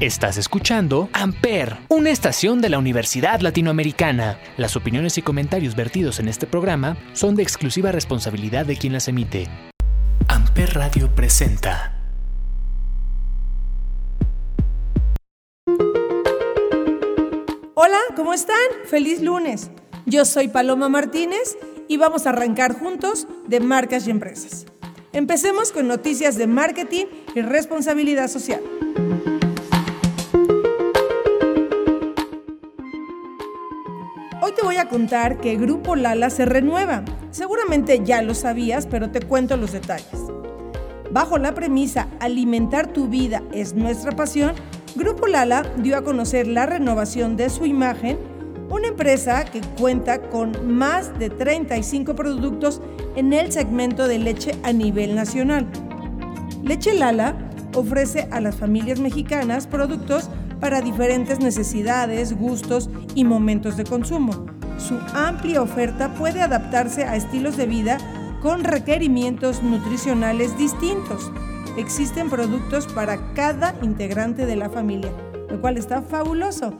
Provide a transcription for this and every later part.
Estás escuchando Amper, una estación de la Universidad Latinoamericana. Las opiniones y comentarios vertidos en este programa son de exclusiva responsabilidad de quien las emite. Amper Radio presenta. Hola, ¿cómo están? Feliz lunes. Yo soy Paloma Martínez y vamos a arrancar juntos de marcas y empresas. Empecemos con noticias de marketing y responsabilidad social. Voy a contar que Grupo Lala se renueva. Seguramente ya lo sabías, pero te cuento los detalles. Bajo la premisa Alimentar tu vida es nuestra pasión, Grupo Lala dio a conocer la renovación de su imagen, una empresa que cuenta con más de 35 productos en el segmento de leche a nivel nacional. Leche Lala ofrece a las familias mexicanas productos para diferentes necesidades, gustos y momentos de consumo. Su amplia oferta puede adaptarse a estilos de vida con requerimientos nutricionales distintos. Existen productos para cada integrante de la familia, lo cual está fabuloso.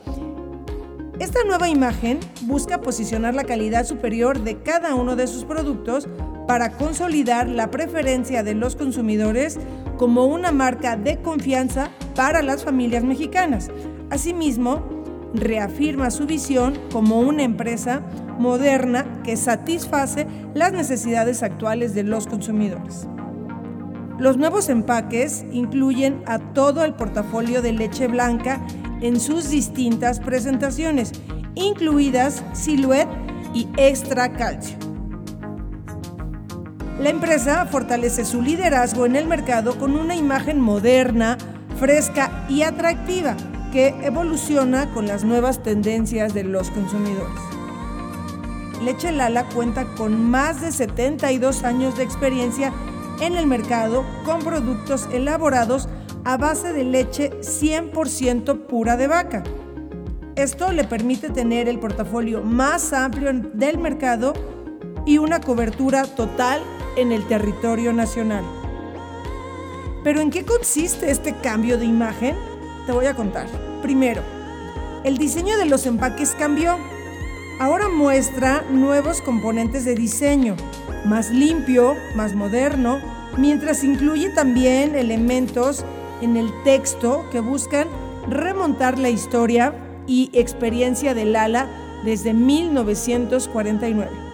Esta nueva imagen busca posicionar la calidad superior de cada uno de sus productos para consolidar la preferencia de los consumidores como una marca de confianza para las familias mexicanas. Asimismo, reafirma su visión como una empresa moderna que satisface las necesidades actuales de los consumidores. Los nuevos empaques incluyen a todo el portafolio de leche blanca en sus distintas presentaciones, incluidas Silhouette y Extra Calcio. La empresa fortalece su liderazgo en el mercado con una imagen moderna, fresca y atractiva que evoluciona con las nuevas tendencias de los consumidores. Leche Lala cuenta con más de 72 años de experiencia en el mercado con productos elaborados a base de leche 100% pura de vaca. Esto le permite tener el portafolio más amplio del mercado y una cobertura total en el territorio nacional. Pero ¿en qué consiste este cambio de imagen? Voy a contar. Primero, el diseño de los empaques cambió. Ahora muestra nuevos componentes de diseño, más limpio, más moderno, mientras incluye también elementos en el texto que buscan remontar la historia y experiencia del Lala desde 1949.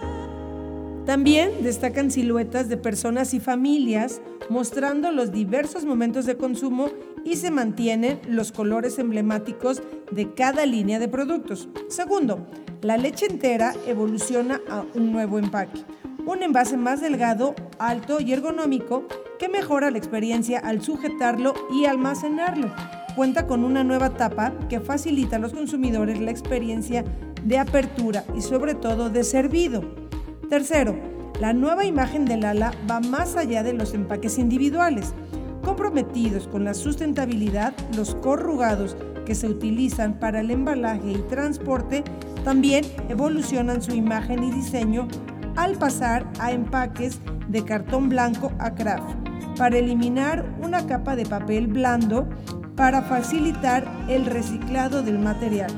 También destacan siluetas de personas y familias mostrando los diversos momentos de consumo y se mantienen los colores emblemáticos de cada línea de productos. Segundo, la leche entera evoluciona a un nuevo empaque, un envase más delgado, alto y ergonómico que mejora la experiencia al sujetarlo y almacenarlo. Cuenta con una nueva tapa que facilita a los consumidores la experiencia de apertura y sobre todo de servido. Tercero, la nueva imagen del ala va más allá de los empaques individuales. Comprometidos con la sustentabilidad, los corrugados que se utilizan para el embalaje y transporte también evolucionan su imagen y diseño al pasar a empaques de cartón blanco a craft para eliminar una capa de papel blando para facilitar el reciclado del material.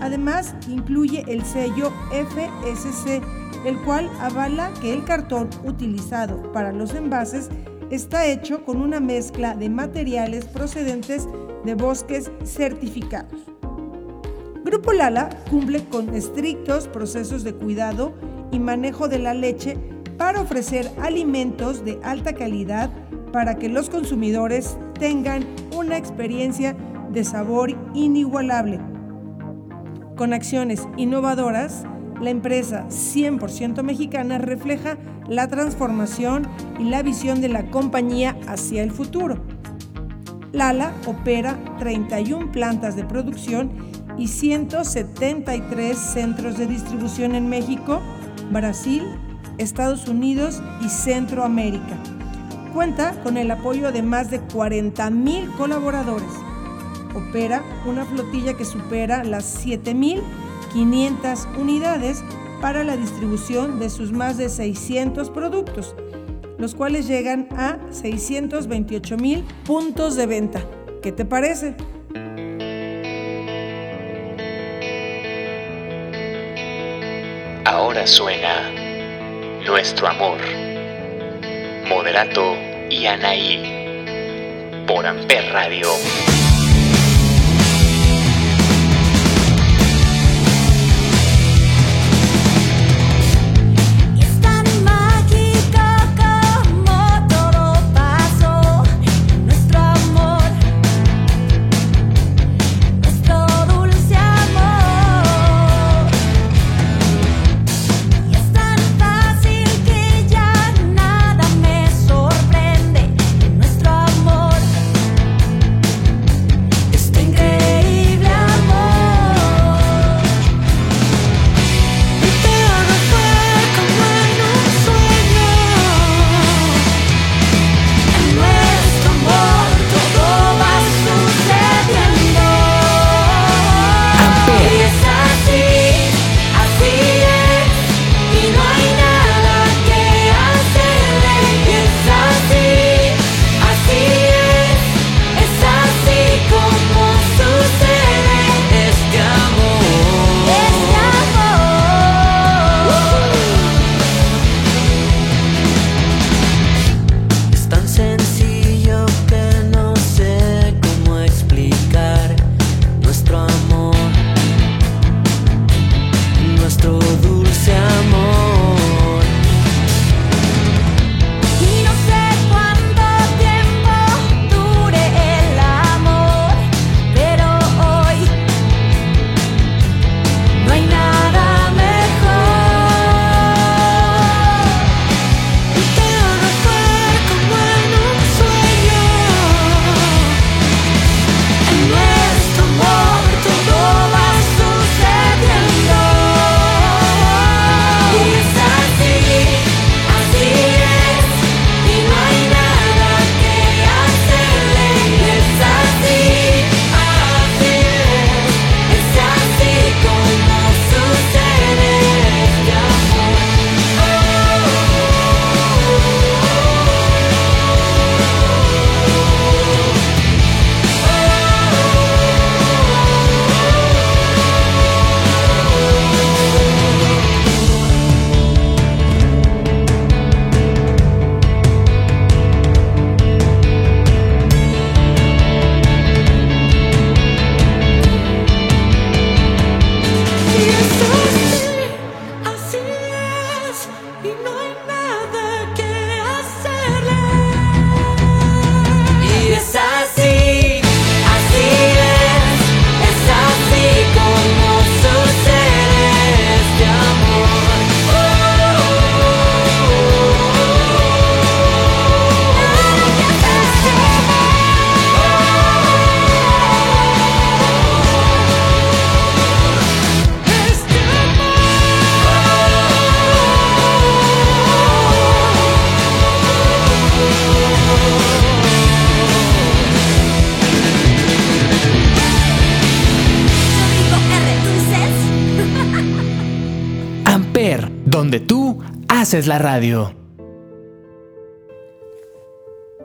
Además, incluye el sello FSC el cual avala que el cartón utilizado para los envases está hecho con una mezcla de materiales procedentes de bosques certificados. Grupo Lala cumple con estrictos procesos de cuidado y manejo de la leche para ofrecer alimentos de alta calidad para que los consumidores tengan una experiencia de sabor inigualable. Con acciones innovadoras, la empresa 100% mexicana refleja la transformación y la visión de la compañía hacia el futuro. Lala opera 31 plantas de producción y 173 centros de distribución en México, Brasil, Estados Unidos y Centroamérica. Cuenta con el apoyo de más de 40 mil colaboradores. Opera una flotilla que supera las 7 mil 500 unidades para la distribución de sus más de 600 productos, los cuales llegan a 628 mil puntos de venta. ¿Qué te parece? Ahora suena Nuestro Amor, Moderato y Anaí, por Amper Radio. Es la radio.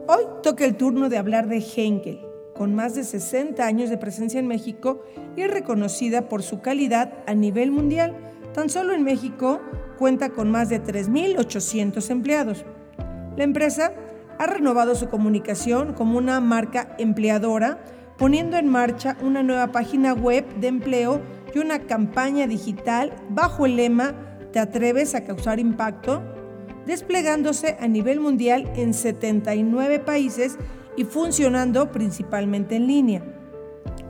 Hoy toca el turno de hablar de Henkel, con más de 60 años de presencia en México y reconocida por su calidad a nivel mundial. Tan solo en México cuenta con más de 3.800 empleados. La empresa ha renovado su comunicación como una marca empleadora, poniendo en marcha una nueva página web de empleo y una campaña digital bajo el lema ¿Te atreves a causar impacto? Desplegándose a nivel mundial en 79 países y funcionando principalmente en línea.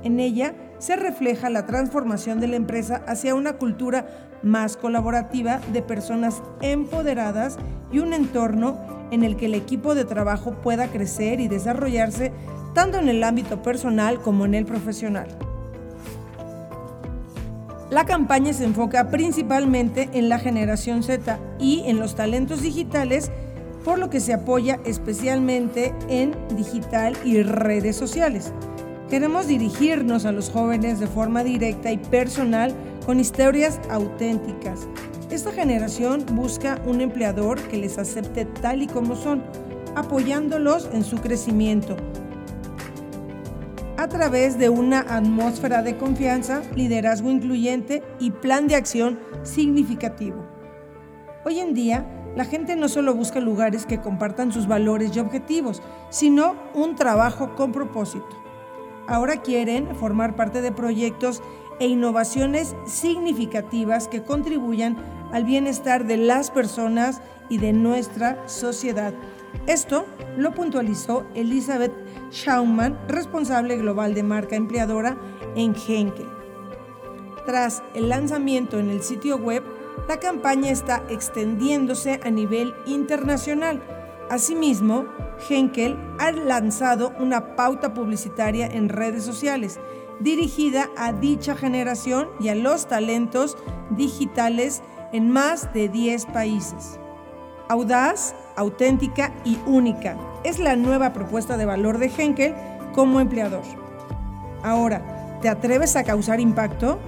En ella se refleja la transformación de la empresa hacia una cultura más colaborativa de personas empoderadas y un entorno en el que el equipo de trabajo pueda crecer y desarrollarse tanto en el ámbito personal como en el profesional. La campaña se enfoca principalmente en la generación Z y en los talentos digitales, por lo que se apoya especialmente en digital y redes sociales. Queremos dirigirnos a los jóvenes de forma directa y personal con historias auténticas. Esta generación busca un empleador que les acepte tal y como son, apoyándolos en su crecimiento, a través de una atmósfera de confianza, liderazgo incluyente y plan de acción significativo. Hoy en día, la gente no solo busca lugares que compartan sus valores y objetivos, sino un trabajo con propósito. Ahora quieren formar parte de proyectos e innovaciones significativas que contribuyan al bienestar de las personas y de nuestra sociedad. Esto lo puntualizó Elizabeth Schaumann, responsable global de marca empleadora en Henkel. Tras el lanzamiento en el sitio web, la campaña está extendiéndose a nivel internacional. Asimismo, Henkel ha lanzado una pauta publicitaria en redes sociales dirigida a dicha generación y a los talentos digitales en más de 10 países. Audaz, auténtica y única es la nueva propuesta de valor de Henkel como empleador. Ahora, ¿te atreves a causar impacto?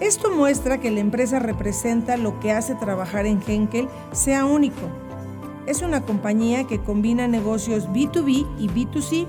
Esto muestra que la empresa representa lo que hace trabajar en Henkel sea único. Es una compañía que combina negocios B2B y B2C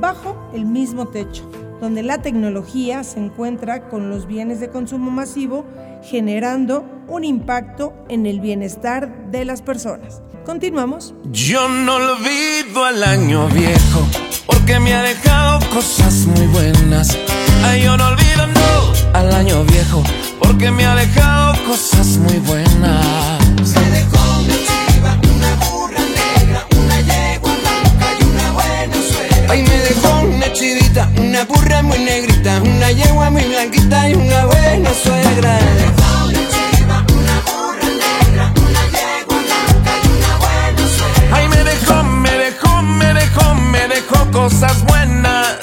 bajo el mismo techo donde la tecnología se encuentra con los bienes de consumo masivo, generando un impacto en el bienestar de las personas. Continuamos. Yo no olvido al año viejo, porque me ha dejado cosas muy buenas. Ay, yo no olvido no, al año viejo, porque me ha dejado cosas muy buenas. Me dejó una chiva, una burra negra, una yegua blanca y una buena suegra. Ay, me dejó una chivita, una burra muy negrita, una yegua muy blanquita y una buena suegra. Me dejó una chiva, una burra negra, una yegua blanca y una buena suegra. Ay, me dejó, me dejó, me dejó, me dejó cosas buenas,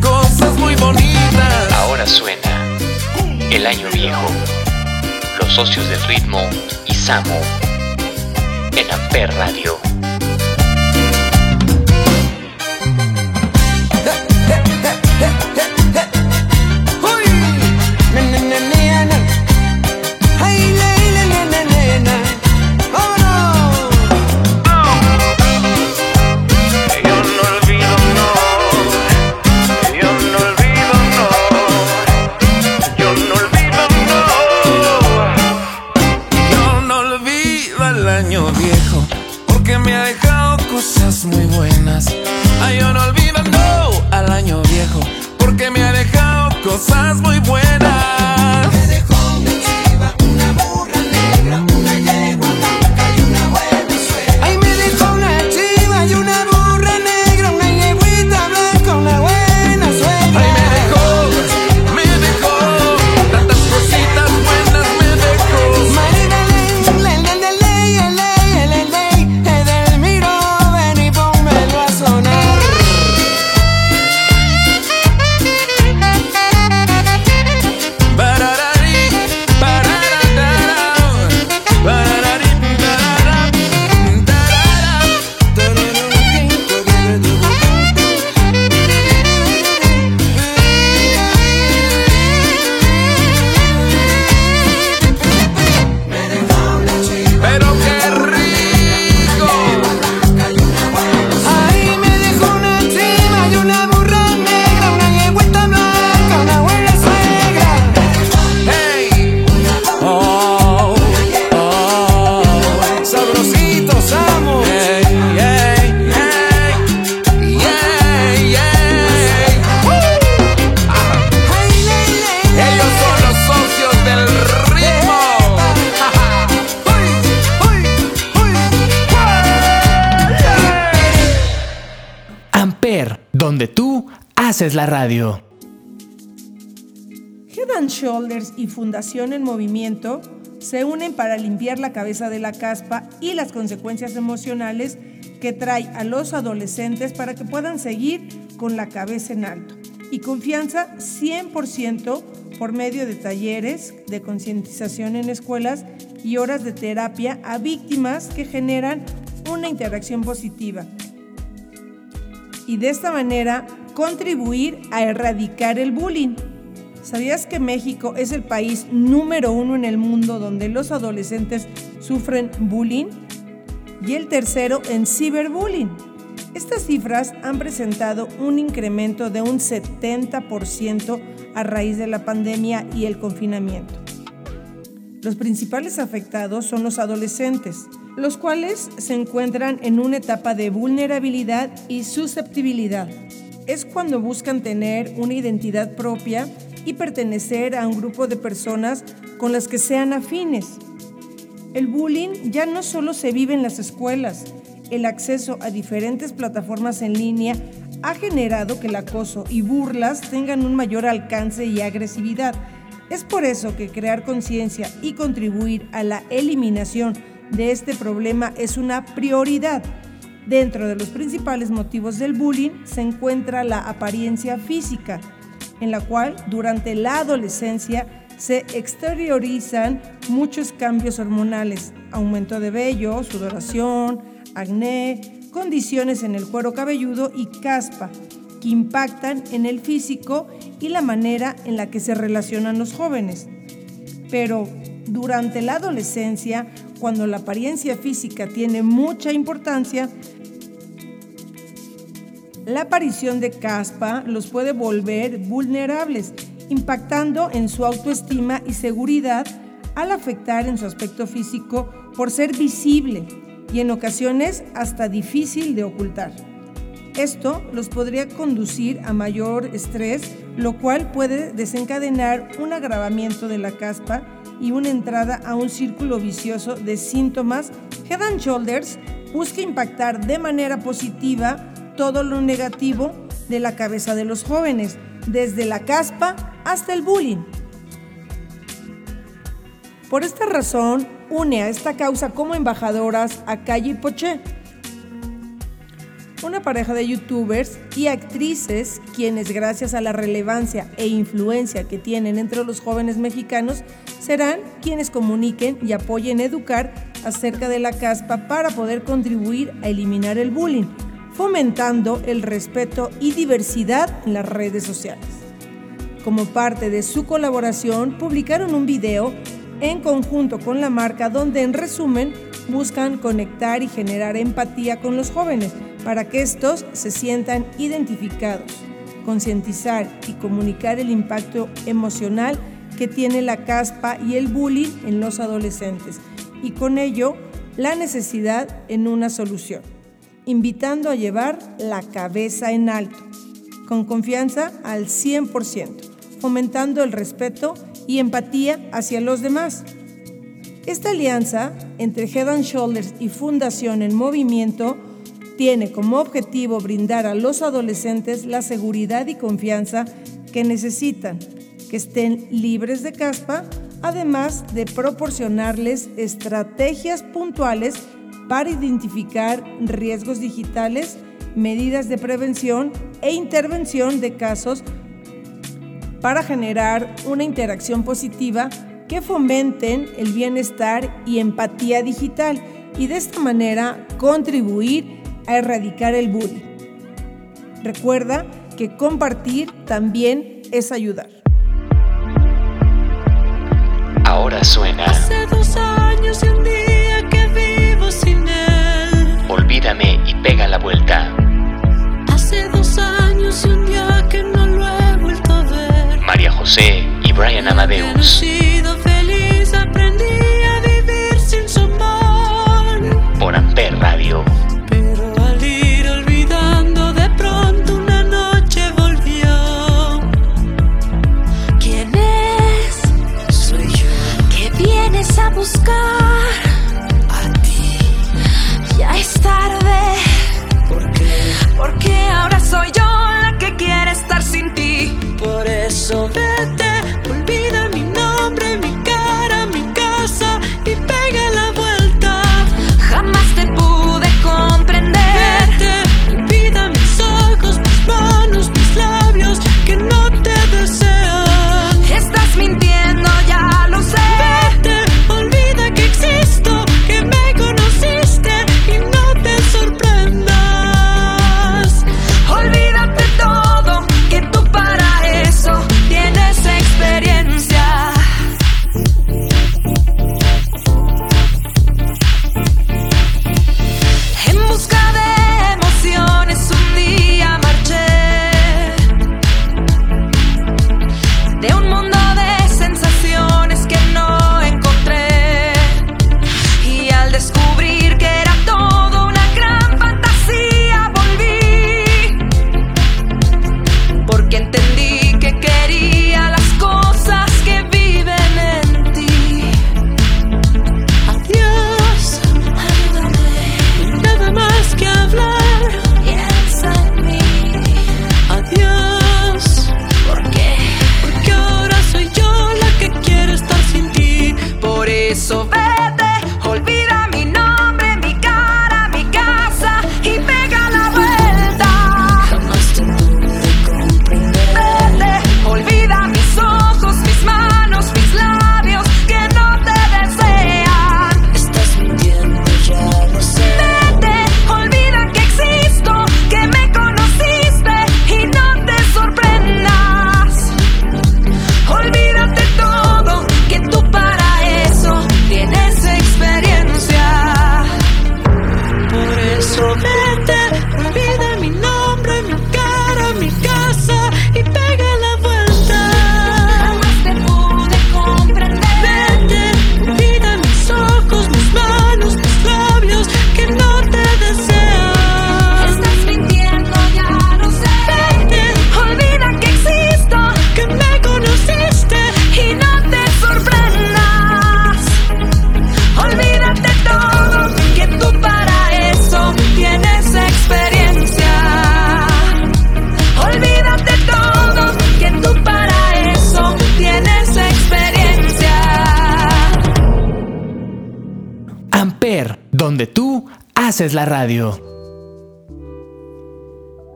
cosas muy bonitas. Ahora suena El Año Viejo, Los Socios del Ritmo y Samo en Amper Radio. Haces la radio. Head and Shoulders y Fundación en Movimiento se unen para limpiar la cabeza de la caspa y las consecuencias emocionales que trae a los adolescentes para que puedan seguir con la cabeza en alto. Y confianza 100% por medio de talleres de concientización en escuelas y horas de terapia a víctimas que generan una interacción positiva. Y de esta manera contribuir a erradicar el bullying. ¿Sabías que México es el país número uno en el mundo donde los adolescentes sufren bullying? Y el tercero en ciberbullying. Estas cifras han presentado un incremento de un 70% a raíz de la pandemia y el confinamiento. Los principales afectados son los adolescentes, los cuales se encuentran en una etapa de vulnerabilidad y susceptibilidad. Es cuando buscan tener una identidad propia y pertenecer a un grupo de personas con las que sean afines. El bullying ya no solo se vive en las escuelas, el acceso a diferentes plataformas en línea ha generado que el acoso y burlas tengan un mayor alcance y agresividad. Es por eso que crear conciencia y contribuir a la eliminación de este problema es una prioridad. Dentro de los principales motivos del bullying se encuentra la apariencia física, en la cual durante la adolescencia se exteriorizan muchos cambios hormonales, aumento de vello, sudoración, acné, condiciones en el cuero cabelludo y caspa, que impactan en el físico y la manera en la que se relacionan los jóvenes. Pero durante la adolescencia, cuando la apariencia física tiene mucha importancia, la aparición de caspa los puede volver vulnerables, impactando en su autoestima y seguridad al afectar en su aspecto físico por ser visible y en ocasiones hasta difícil de ocultar. Esto los podría conducir a mayor estrés, lo cual puede desencadenar un agravamiento de la caspa y una entrada a un círculo vicioso de síntomas. Head and Shoulders busca impactar de manera positiva todo lo negativo de la cabeza de los jóvenes, desde la caspa hasta el bullying. Por esta razón, une a esta causa como embajadoras a Calle Poché, una pareja de youtubers y actrices quienes gracias a la relevancia e influencia que tienen entre los jóvenes mexicanos serán quienes comuniquen y apoyen educar acerca de la caspa para poder contribuir a eliminar el bullying, fomentando el respeto y diversidad en las redes sociales. Como parte de su colaboración, publicaron un video en conjunto con la marca donde en resumen buscan conectar y generar empatía con los jóvenes para que estos se sientan identificados, concientizar y comunicar el impacto emocional que tiene la caspa y el bullying en los adolescentes y con ello la necesidad en una solución, invitando a llevar la cabeza en alto, con confianza al 100%, fomentando el respeto y empatía hacia los demás. Esta alianza entre Head and Shoulders y Fundación en Movimiento tiene como objetivo brindar a los adolescentes la seguridad y confianza que necesitan, que estén libres de caspa, además de proporcionarles estrategias puntuales para identificar riesgos digitales, medidas de prevención e intervención de casos para generar una interacción positiva que fomenten el bienestar y empatía digital y de esta manera contribuir a erradicar el bullying. Recuerda que compartir también es ayudar. Ahora suena. Hace dos años y un día que vivo sin él. Olvídame y pega la vuelta. Hace dos años y un día que no lo he vuelto a ver. María José y Brian Amadeus. Buscar? a ti. Ya es tarde, Porque porque ahora soy yo haces la radio.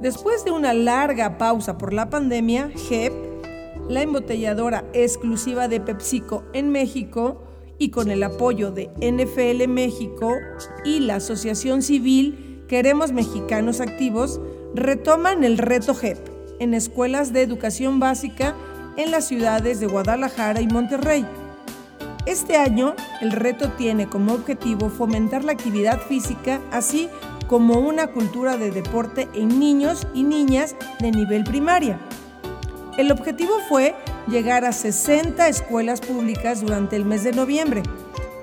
Después de una larga pausa por la pandemia, GEP, la embotelladora exclusiva de PepsiCo en México, y con el apoyo de NFL México y la Asociación Civil Queremos Mexicanos Activos, retoman el reto GEP en escuelas de educación básica en las ciudades de Guadalajara y Monterrey. Este año, el reto tiene como objetivo fomentar la actividad física, así como una cultura de deporte en niños y niñas de nivel primaria. El objetivo fue llegar a 60 escuelas públicas durante el mes de noviembre,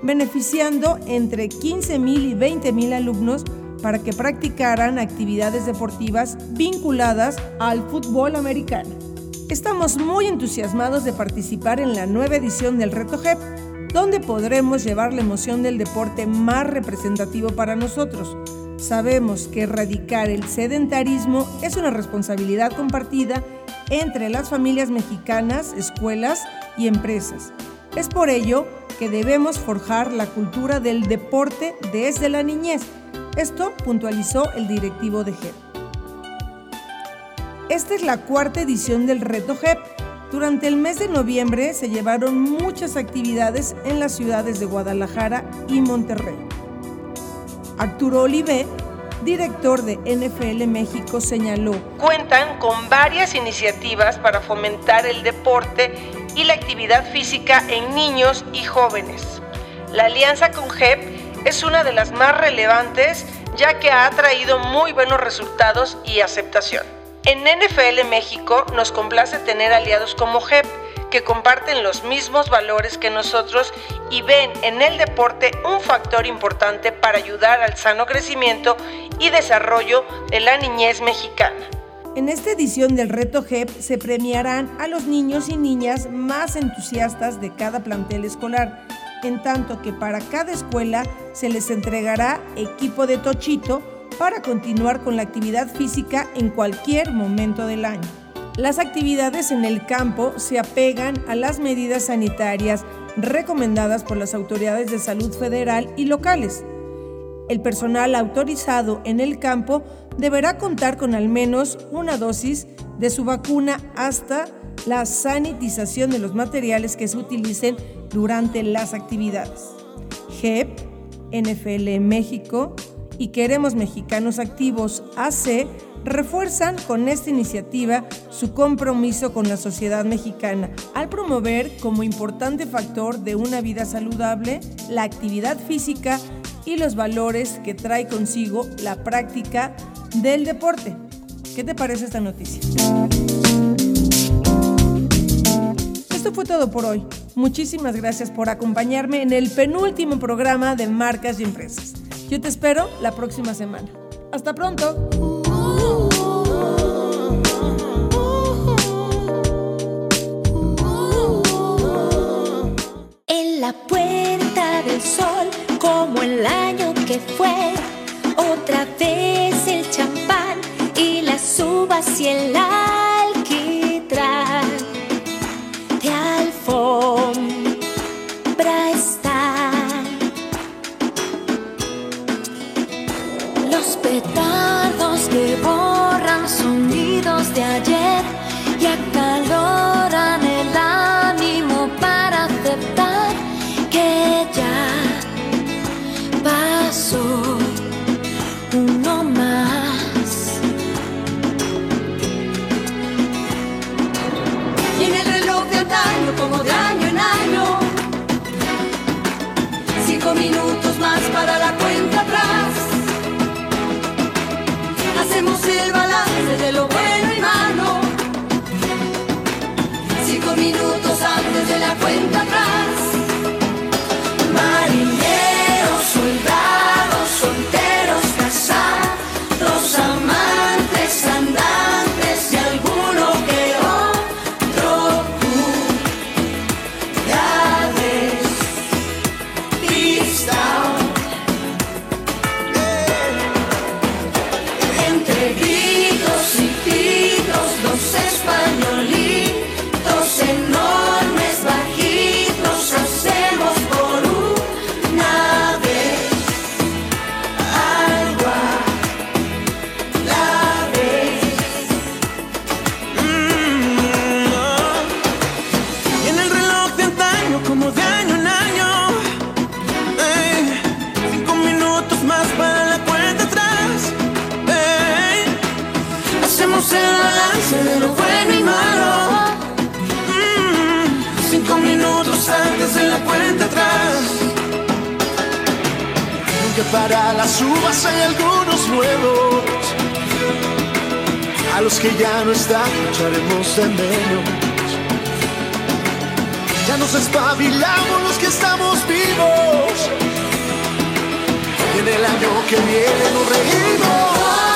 beneficiando entre 15.000 y 20.000 alumnos para que practicaran actividades deportivas vinculadas al fútbol americano. Estamos muy entusiasmados de participar en la nueva edición del Reto GEP, donde podremos llevar la emoción del deporte más representativo para nosotros. Sabemos que erradicar el sedentarismo es una responsabilidad compartida entre las familias mexicanas, escuelas y empresas. Es por ello que debemos forjar la cultura del deporte desde la niñez. Esto puntualizó el directivo de GEP. Esta es la cuarta edición del Reto GEP durante el mes de noviembre se llevaron muchas actividades en las ciudades de Guadalajara y Monterrey. Arturo Olivé, director de NFL México, señaló, cuentan con varias iniciativas para fomentar el deporte y la actividad física en niños y jóvenes. La alianza con GEP es una de las más relevantes ya que ha traído muy buenos resultados y aceptación. En NFL México nos complace tener aliados como GEP, que comparten los mismos valores que nosotros y ven en el deporte un factor importante para ayudar al sano crecimiento y desarrollo de la niñez mexicana. En esta edición del Reto GEP se premiarán a los niños y niñas más entusiastas de cada plantel escolar, en tanto que para cada escuela se les entregará equipo de tochito para continuar con la actividad física en cualquier momento del año. Las actividades en el campo se apegan a las medidas sanitarias recomendadas por las autoridades de salud federal y locales. El personal autorizado en el campo deberá contar con al menos una dosis de su vacuna hasta la sanitización de los materiales que se utilicen durante las actividades. GEP, NFL México, y Queremos Mexicanos Activos AC refuerzan con esta iniciativa su compromiso con la sociedad mexicana al promover como importante factor de una vida saludable la actividad física y los valores que trae consigo la práctica del deporte. ¿Qué te parece esta noticia? Esto fue todo por hoy. Muchísimas gracias por acompañarme en el penúltimo programa de Marcas y Empresas. Yo te espero la próxima semana. Hasta pronto. En la puerta del sol, como el año que fue, otra vez el champán y las uvas y el alquitrán Los petardos que borran sonidos de ayer echarnos de. Ya nos espabilamos los que estamos vivos. Y en el año que viene nos reímos.